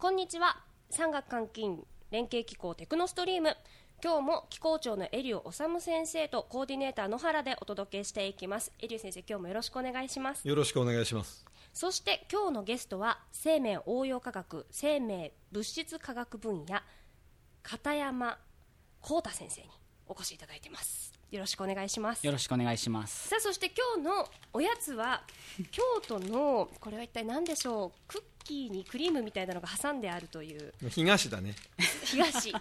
こんにちは。産学監禁連携機構テクノストリーム。今日も機構長のエリオ治先生とコーディネーター野原でお届けしていきます。エリオ先生今日もよろしくお願いします。よろしくお願いします。そして今日のゲストは生命応用科学生命物質科学分野片山幸太先生にお越しいただいてます。よろしくお願いします。よろしくお願いします。さあそして今日のおやつは京都のこれは一体何でしょう？クッキーにクリームみたいなのが挟んであるという。東だね。東、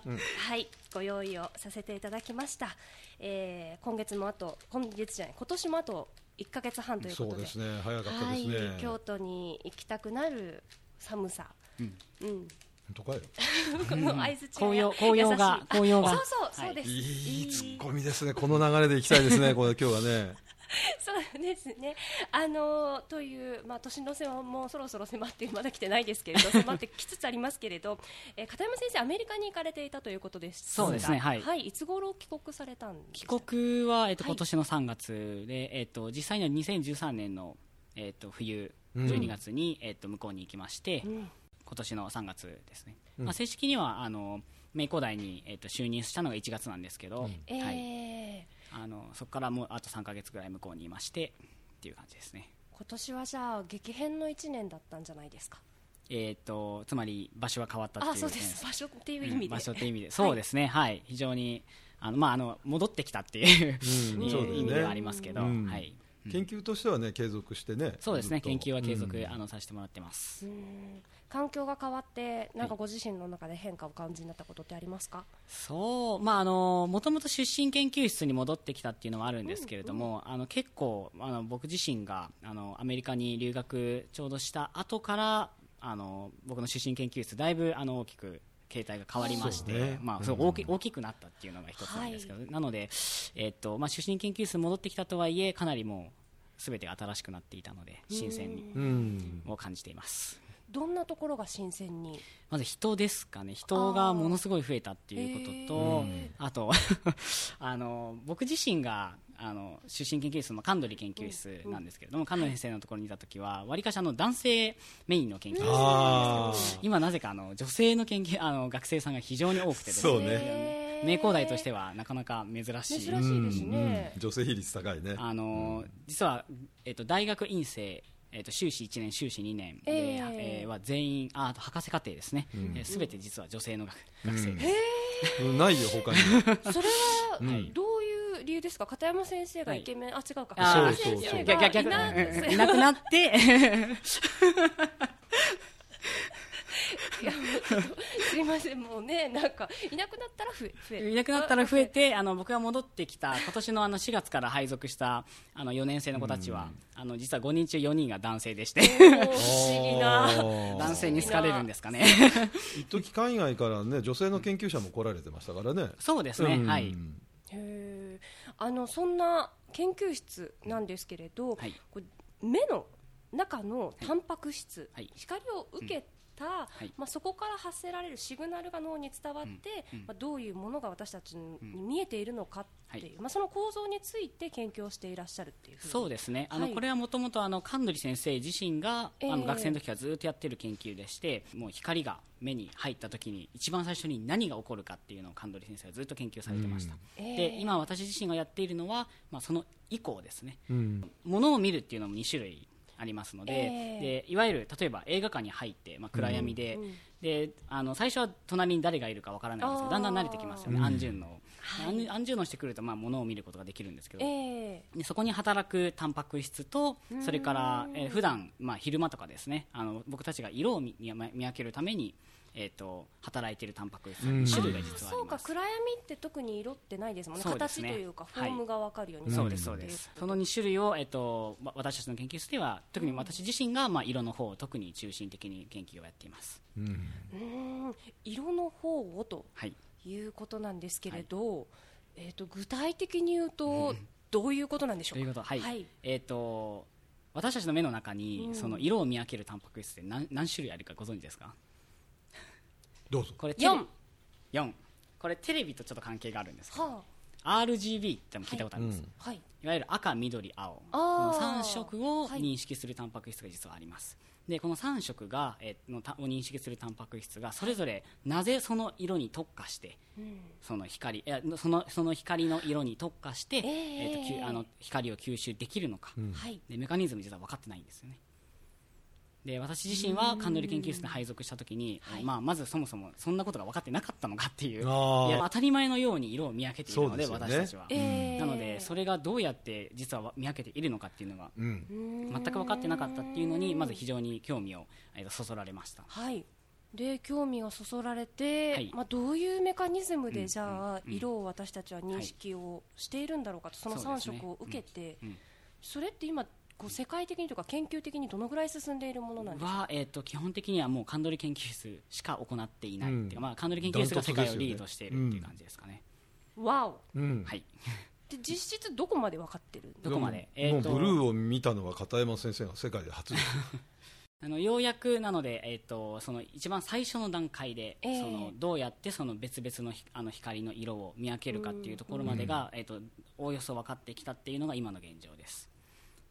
はい。ご用意をさせていただきました、えー今月もあと今月じゃない今年もあと1か月半ということで。そうですね。早かったはいですね、京都に行きたくなる寒さ、うん。本当かよ。紅葉紅葉が紅葉があそうそうそうはいです、いいツッコミですね。この流れでいきたいですね。これ今日はね そうですね。あのというまあ年の瀬はもうそろそろ迫ってまだ来てないですけれど 迫ってきつつありますけれど、えー片山先生アメリカに行かれていたということですそうですねはい。はい。いつ頃帰国されたんです帰か。国は、えっとはい。今年の3月で、えっと実際には2013年の、えっと冬うん。12月に、えっと向こうに行きまして、うん。今年の3月ですね、うん。まあ、正式にはあの名工大に、えっと就任したのが1月なんですけど、えーはい、あのそこからもうあと3か月ぐらい向こうにいましてっていう感じですね。今年はじゃあ激変の一年だったんじゃないですか？えっとつまり場所が変わったっていうあそうで点す。場所っていう意味で。うん場所っていう意味で、そうですね、はい、非常にあの、まあ、あの戻ってきたっていう、うん意味ではありますけど、うん。はい、研究としてはね継続してね。そうですね、研究は継続、うん。あのさせてもらってます。うん環境が変わってなんかご自身の中で変化を感じになったことってありますか？そう、まあ、あの、もともと出身研究室に戻ってきたっていうのはあるんですけれども、あの、結構、あの、僕自身が、あの、アメリカに留学ちょうどした後から、あの、僕の出身研究室、だいぶ、あの、大きく、形態が変わりまして、ね。まあ、そう大き大きくなったっていうのが一つなんですけど、なので、えっと、まあ、出身研究室に戻ってきたとはいえ、かなりもう、すべてが新しくなっていたので、新鮮を感じています。どんなところが新鮮に？まず人ですかね。人がものすごい増えたっていうこととへあと あの僕自身があの出身研究室の神取研究室なんですけれども、神取先生のところにいた時はわりかしあの男性メインの研究室あ今なぜかあの女性の研究あの学生さんが非常に多くてですね。そうね。へー名工大としてはなかなか珍しい。珍しいですね。うん女性比率高いね。あの実は、えっと大学院生えっと修士1年、修士2年で、えええーは全員ああと博士課程ですね、すべ、て実は女性の学学生です、うんないよ他に それははい。どういう理由ですか？片山先生がイケメン、あ違うか。片山先生逆逆。がいなうん。いなくなって すいませんもうねなんかいなくなったら増え増えいなくなったら増えてあの僕が戻ってきた 今年のあの4月から配属したあの4年生の子たちは、あの実は5人中4人が男性でして。不思議な。男性に好かれるんですかね。一時海外からね女性の研究者も来られてましたからね。そうですね、うん。はい。へー。あのそんな研究室なんですけれど、はい。目の中のタンパク質、はい。光を受けた、い。まあ、そこから発せられるシグナルが脳に伝わって、まあ、どういうものが私たちに見えているのかっていう、はい。まあ、その構造について研究をしていらっしゃるっていうそうですね。あの、はい。これはもともとあの神取先生自身が、ええ。あの学生の時からずっとやってる研究でしてもう光が目に入った時に一番最初に何が起こるかっていうのを神取先生はずっと研究されてました、ええ。で今私自身がやっているのは、まあ、その以降ですね。うん。ものを見るっていうのも2種類ありますので,、ええ。でいわゆる例えば映画館に入って、まあ、暗闇で,、であの最初は隣に誰がいるかわからないんですけどだんだん慣れてきますよね、安順の、安安順のしてくると、まあ、ものを見ることができるんですけど、えでそこに働くタンパク質とそれから、えー普段まあ昼間とかですねあの僕たちが色を見見見分けるために、えー、と働いているタンパク質。の種類が実はあそうか。暗闇って特に色ってないですもんね。ね。形というかフォームが分かるようにそうですそうです。その2種類を、えっと、わ私たちの研究室では特に私自身が、まあ、色の方を特に中心的に研究をやっています、うん。うん色の方をとはい、いうことなんですけれど、えー、と具体的に言うと、どういうことなんでしょうか？ということ。はい、はい。えっ、と私たちの目の中に、その色を見分けるタンパク質って何何種類あるかご存知ですか？どうぞ。これテレ四。4これテレビとちょっと関係があるんですけど。は RGB ってのも聞いたことあります、うんはい。いわゆる赤、緑、青。こあのー3色をはい認識するタンパク質が実はあります、でこの3色が、えーのたを認識するタンパク質がそれぞれなぜその色に特化してその光いやそのその光の色に特化して、えー。えーときゅあの光を吸収できるのか、はい。でメカニズム実は分かってないんですよねで私自身はカンドリ研究室に配属したときに、はい。まあ、まずそもそもそんなことが分かってなかったのかっていう当たり前のように色を見分けているのでね。私たちは、えー。なのでそれがどうやって実は見分けているのかっていうのがうん。全く分かってなかったっていうのにまず非常に興味を、えそそられました。はい。で興味がそそられて、はい。まあ、どういうメカニズムで、うん。じゃあ、うん。色を私たちは認識をしているんだろうかと、その3そうですね。色を受けて、うん。うん。それって今こう世界的にとか研究的にどのぐらい進んでいるものなんですか？は、えー、と基本的にはもうカンドリ研究室しか行っていないっていうか、うん。まあ、カンドリ研究室が世界をリードしているっていう感じですかね、わお。うんはい。で実質どこまで分かってるどこまで？もえーとうブルーを見たのは片山先生が世界で初です。あのようやくなので、えー、とその一番最初の段階で、ええそのどうやってその別々のひあの光の色を見分けるかっていうところまでが、えー、とおおよそ分かってきたっていうのが今の現状です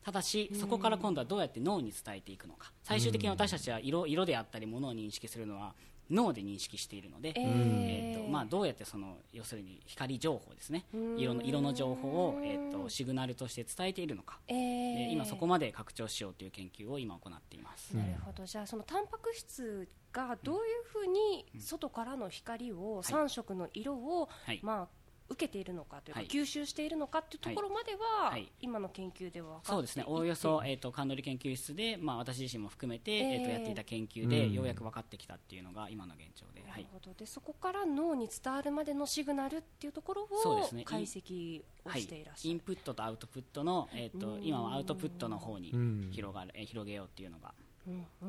ただしそこから今度はどうやって脳に伝えていくのか。最終的に私たちは色色であったりものを認識するのは脳で認識しているので、ええーーとまあ、どうやってその要するに光情報ですね。色の色の情報を、えー、とシグナルとして伝えているのか、えー。で今そこまで拡張しようという研究を今行っています、なるほど。じゃあそのタンパク質がどういうふうに外からの光を3色の色を、はい。まあ受けているのかというか、はい。吸収しているのかというところまでは、はい。今の研究では分かっていて。そうですね。おおよそ、えー、とカンドリ研究室で、まあ、私自身も含めて、えー。えーとやっていた研究で、うん。ようやく分かってきたっていうのが今の現状で、はなるい、ほど。でそこから脳に伝わるまでのシグナルっていうところをそうですね。解析をはいしていらっしゃる、インプットとアウトプットの、えー、と今はアウトプットの方にうん。広がる、えー広げようっていうのが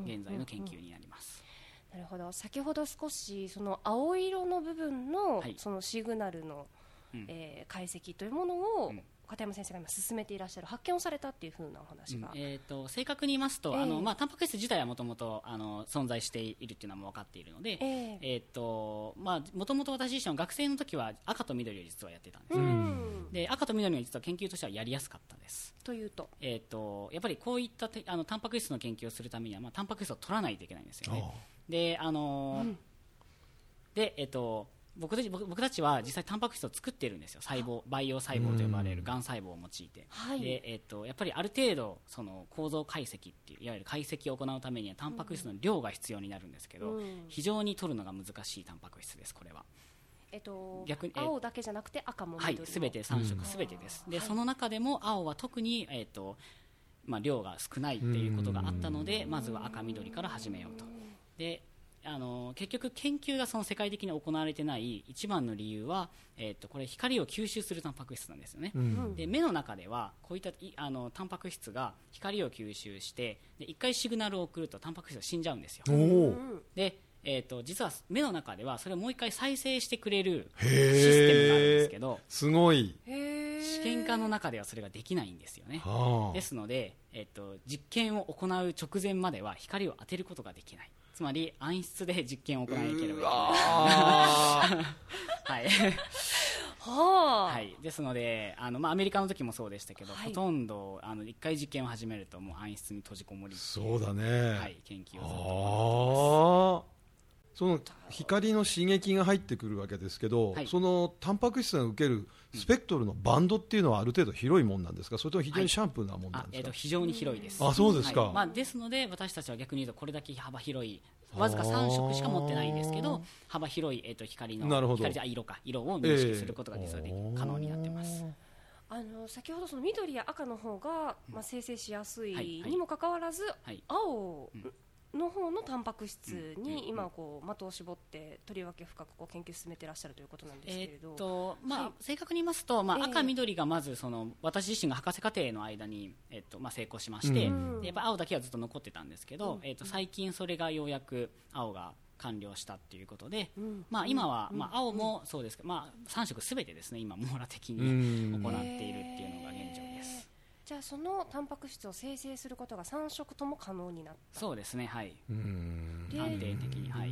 現在の研究になります、なるほど。先ほど少しその青色の部分のはい。そのシグナルの、うんえー解析というものを、うん。片山先生が今進めていらっしゃる発見をされたっていうふうなお話が、えー、と正確に言いますと、ええあのまあ、タンパク質自体はもともとあの存在しているっていうのはもう分かっているので、えええーとまあ、もともと私自身は学生の時は赤と緑を実はやってたんです。うよ、ん。で赤と緑は実は研究としてはやりやすかったです。というと？えー、とやっぱりこういったてあのタンパク質の研究をするためには、まあ、タンパク質を取らないといけないんですよね。であのーでえっ、と僕たち僕僕たちは実際タンパク質を作っているんですよ。細胞培養細胞と呼ばれるがん細胞を用いて、はい。でえっとやっぱりある程度その構造解析っていういわゆる解析を行うためにはタンパク質の量が必要になるんですけど、うん。非常に取るのが難しいタンパク質ですこれは。えっと逆にえ青だけじゃなくて赤もはい緑、もすべて3色すべてです、でその中でも青は特に、えーとまあ、量が少ないっていうことがあったのでまずは赤緑から始めようと。であの結局研究がその世界的に行われてない一番の理由は、えー、とこれ光を吸収するタンパク質なんですよね、うん。で目の中ではこういったいあのタンパク質が光を吸収してで1回シグナルを送るとタンパク質が死んじゃうんですよ。で、えー、と実は目の中ではそれをもう1回再生してくれるシへステムがあるんですけえどすごい。試験管の中ではそれができないんですよね。はあ。ですので、えっと、実験を行う直前までは光を当てることができないつまり暗室で実験を行わなければいけない。あ はい、はい、ですのであの、まあ、アメリカの時もそうでしたけど、はい。ほとんどあの1回実験を始めるともう暗室に閉じこもりそうだね、はい、研究をずっとああその光の刺激が入ってくるわけですけど、はい。そのタンパク質が受けるスペクトルのバンドっていうのはある程度広いもんなんですか？それとも非常にシャンプーなもんなあえっんですか、と非常に広いです。あそうですか。はい。まあ、ですので私たちは逆に言うとこれだけ幅広いわずか3色しか持ってないんですけど幅広い、えっと光のなるほど。光じゃあ色か。色を認識することが実はでき、可能になってます。あの先ほどその緑や赤の方が、まあ、生成しやすはい。はい。いにもかかわらず、はい。青の方のタンパク質うんに今こう的を絞ってとりわけ深くこう研究進めてらっしゃるということなんですけれど、えーっとまあはい。正確に言いますと、まあええ。赤、緑がまずその私自身が博士課程の間に、えっとまあ、成功しまして、やっぱ青だけはずっと残ってたんですけど、えっと最近それがようやく青が完了したっていうことで、んまあ、今は、まあ、青もそうですけど、まあ、3色すべてですね今網羅的にうん。行っているっていうのが現状です。じゃあそのタンパク質を生成することが3色とも可能になった。そうですねはい。うん。で安定的にはい。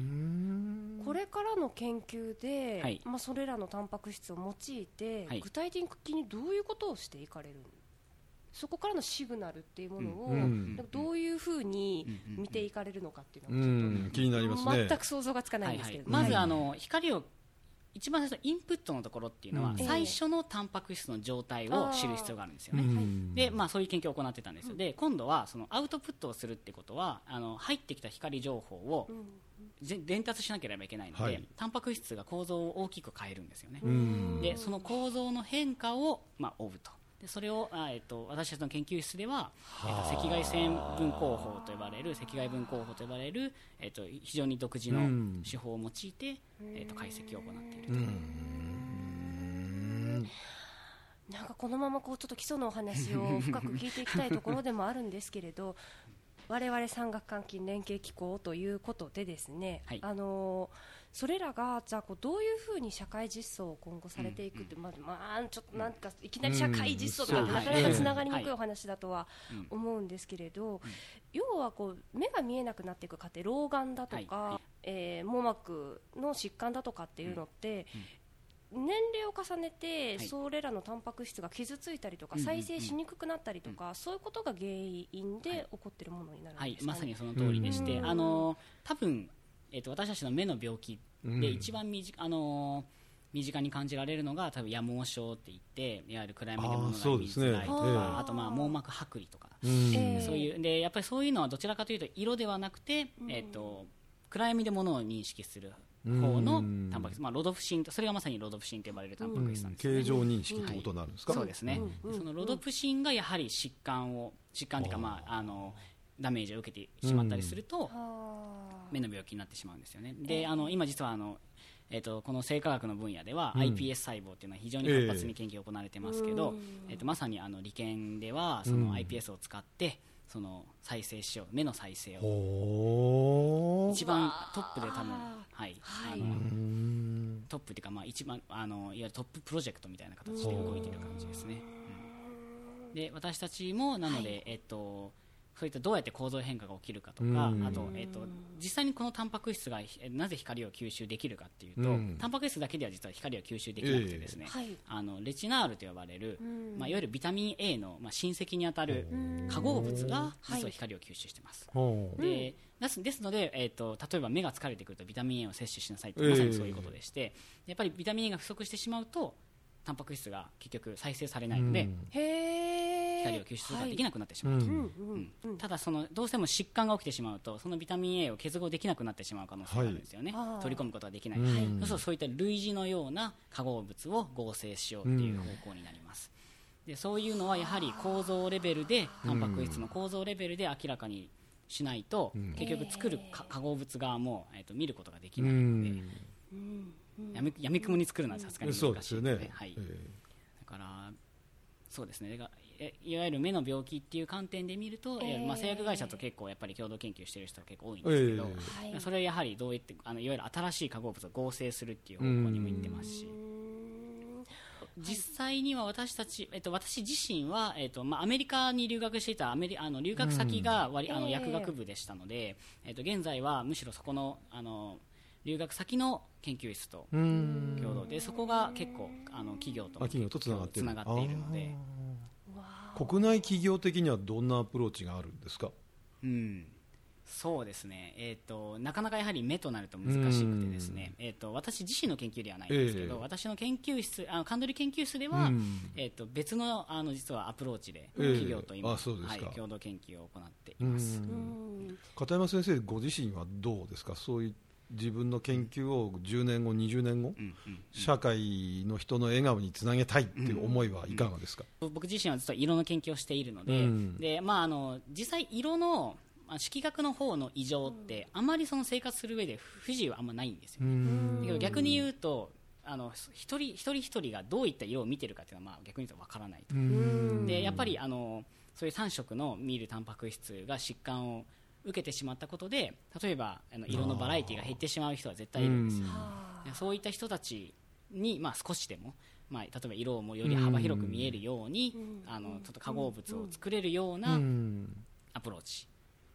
ここれからの研究で、はい。まあ、それらのタンパク質を用いて、はい。具体的にどういうことをしていかれるそこからのシグナルっていうものを、どういうふうに見ていかれるのかっていううのはちょっと、ん。気になりますね。全く想像がつかないんですけれど。も、はいはい。まず、はい。あの光を一番最初のインプットのところっていうのは、うん。最初のタンパク質の状態を知る必要があるんですよね。うんでまあ、そういう研究を行ってたんですよ、で今度はそのアウトプットをするってことはあの入ってきた光情報をぜ伝達しなければいけないので、はい。タンパク質が構造を大きく変えるんですよね、うん。でその構造の変化を、まあ、追うとでそれをあ、えっと、私たちの研究室では、えっと、赤外線分光法と呼ばれる赤外分光法と呼ばれる、えっと、非常に独自のうん。手法を用いて、えっと、解析を行っていると、なんかこのままこうちょっと基礎のお話を深く聞いていきたいところでもあるんですけれど我々産学関係連携機構ということでですね、はい。あのそれらがじゃあこうどういうふうに社会実装を今後されていくって、まあまあ、ちょっとなんかいきなり社会実装とかなかなかつながりにくはいいお話だとはうん。思うんですけれど、要はこう目が見えなくなっていく過程老眼だとか、はい。はいえー網膜の疾患だとかっていうのって、年齢を重ねて、はい。それらのタンパク質が傷ついたりとか、うんうんうん。再生しにくくなったりとか、そういうことが原因で起こっているものになるんはいですか、ね。まさにその通りでして、うん。あの多分、えっと、私たちの目の病気うん。で一番身近,、あの身近に感じられるのが多分夜盲症って言っていわゆる暗闇で物が見づらいとかええあとまあ網膜剥離とか、そういうでやっぱりそういうのはどちらかというと色ではなくて、えっと暗闇で物を認識する方のうん。タンパク質、まあ、ロドプシンとそれがまさにロドプシンと呼ばれるタンパク質なんですね、形状認識ってことになるんですか、そうですね、うん。うん。そのロドプシンがやはり疾患を疾患というか、まあ、あのダメージを受けてしまったりすると、あ目の病気になってしまうんですよね。で、あの今実はあのえっとこの生化学の分野では、うん。iPS 細胞っていうのは非常に活発に研究が行われてますけど、えっとまさにあの理研ではそうん。の iPS を使ってその再生しよう目の再生を。一番トップで多分あはい、はい。あのうん。トップっていうかまあ一番あのいわゆるトッププロジェクトみたいな形で動いている感じですね。うん。で私たちもなので、えっとそういったどうやって構造変化が起きるかとか、うん。あと、えっと実際にこのタンパク質がえなぜ光を吸収できるかっていうと、うん。タンパク質だけでは実は光を吸収できなくてですね、ええ。はい。あのレチナールと呼ばれる、うん。まあ、いわゆるビタミン A の、まあ、親戚にあたる化合物が実は光を吸収してます。ほう。でですですので、えー、と例えば目が疲れてくるとビタミン A を摂取しなさいってええ。まさにそういうことでして、やっぱりビタミン A が不足してしまうとタンパク質が結局再生されないので、うん。ーへえ光を吸収することができなくなってしまう。と、うんうんうん。うん。ただそのどうしても疾患が起きてしまうとそのビタミン A を結合できなくなってしまう可能性があるんですよね、はい取り込むことができない、うん。そうするとそういった類似のような化合物を合成しようっていう方向になります、でそういうのはやはり構造レベルでタンパク質の構造レベルで明らかにしないと、ん。結局作るか化合物側も、えー、と見ることができうないので、ん。やみやみくもに作るのはさすがにそう難しいのでですよね、はい、えだからそうですねいわゆる目の病気っていう観点で見ると、ええーまあ、製薬会社と結構やっぱり共同研究してる人が結構多いんですけど、えはい。それはやはりどういってあのいわゆる新しい化合物を合成するっていう方向にも行ってますし、実際には私たち、えっと、私自身は、えっとまあ、アメリカに留学していたアメリあの留学先が割、あのええ薬学部でしたので、えっと、現在はむしろそこのあの留学先の研究室とうん。共同でそこが結構あの企業とつながっているので。国内企業的にはどんなアプローチがあるんですか？うん、そうですね、えーと、なかなかやはり目となると難しくてですね、えー、と私自身の研究ではないんですけど、ええ。私の研究室あのカンドリ研究室では、うん。えー、と別のあの実はアプローチでええ。企業と今、あそうですか。はい、共同研究を行ってういます。ん。片山先生ご自身はどうですか？そういう自分の研究を10年後20年後、うんうん社会の人の笑顔につなげたいっていう思いはいかがですか、僕自身は実は色の研究をしているので,、うん。でまあ、あの実際色のまあ色学の方の異常ってあまりその生活する上で不自由はあんまないんですよ、うん。だけど逆に言うとあの一人一人一人がどういった色を見てるかっていうのはまあ逆に言うとわからないと、うん。でやっぱりあのそういう3色の見るタンパク質が疾患を受けてしまったことで例えばあの色のバラエティが減ってしまう人は絶対いるんですよ。でそういった人たちに、まあ、少しでも、まあ、例えば色をもより幅広く見えるように、あのちょっと化合物を作れるよううなんうん。アプローチ。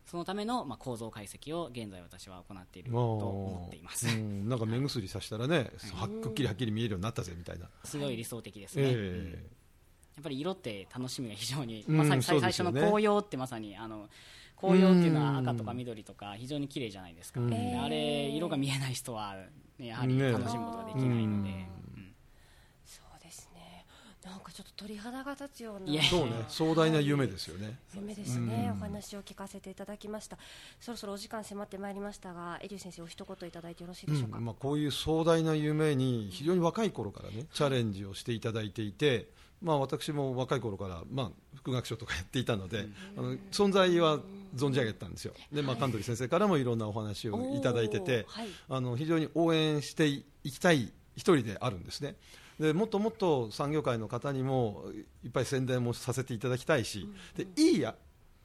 そのための、まあ、構造解析を現在私は行っていると思っています、うん、なんか目薬さしたらね、はっきりはっきり見えるようになったぜみたいな、すごい理想的ですね、ええ。うん。やっぱり色って楽しみが非常に、うんまあ、最初の紅葉ってまさにあの紅葉っていうのは赤とか緑とか非常に綺麗じゃないですか、うん。であれ色が見えない人は、ね、やはりね。楽しむことができないので、うん。うんそうですね。なんかちょっと鳥肌が立つようないやそうね、壮大な夢ですよね。夢ですね、うん。お話を聞かせていただきました。そろそろお時間迫ってまいりましたがエリュー先生お一言いただいてよろしいでしょうか、うん。まあ、こういう壮大な夢に非常に若い頃からねチャレンジをしていただいていて、まあ、私も若い頃から、まあ、副学長とかやっていたので、あの存在は存じ上げてたんですよ。で、まあ、神取先生からもいろんなお話をいただいててはい。あの非常に応援していきたい一人であるんですね。でもっともっと産業界の方にもいっぱい宣伝もさせていただきたいし、でいいや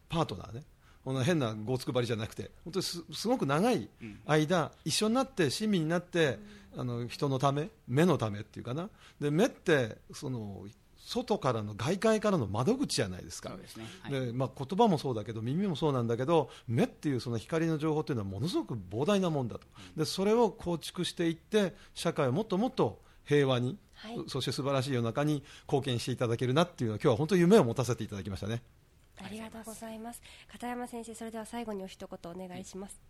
パートナーねこの変なごつくばりじゃなくて本当にすすごく長い間、一緒になって親身になって、あの人のため目のためっていうかな。で目ってその外からの外界からの窓口じゃないですか。そうですね、はい。でまあ、言葉もそうだけど耳もそうなんだけど目っていうその光の情報というのはものすごく膨大なもんだと。でそれを構築していって社会をもっともっと平和に、はい。そして素晴らしい世の中に貢献していただけるなっていうのは今日は本当に夢を持たせていただきましたね。ありがとうございます。片山先生それでは最後にお一言お願いします、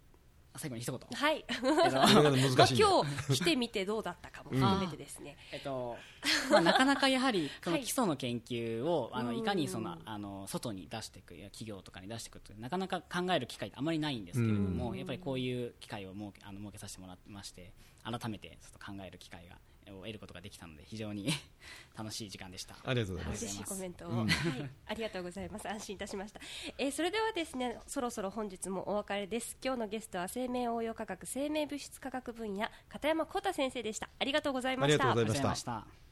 最後に一言。はい。えっと今日来てみてどうだったかも。含めてですね、えっとまあ、なかなかやはりこのはい基礎の研究を、あのうんいかにそのあの外に出していく企業とかに出していくというなかなか考える機会ってあまりないんですけれども、やっぱりこういう機会を設けあの設けさせてもらってまして改めてちょっと考える機会がを得ることができたので非常に 楽しい時間でした。ありがとうございます。嬉しいコメントを、はい、ありがとうございます。安心いたしました、えーそれではですねそろそろ本日もお別れです。今日のゲストは生命応用科学生命物質科学分野片山浩太先生でした。ありがとうございました。ありがとうございました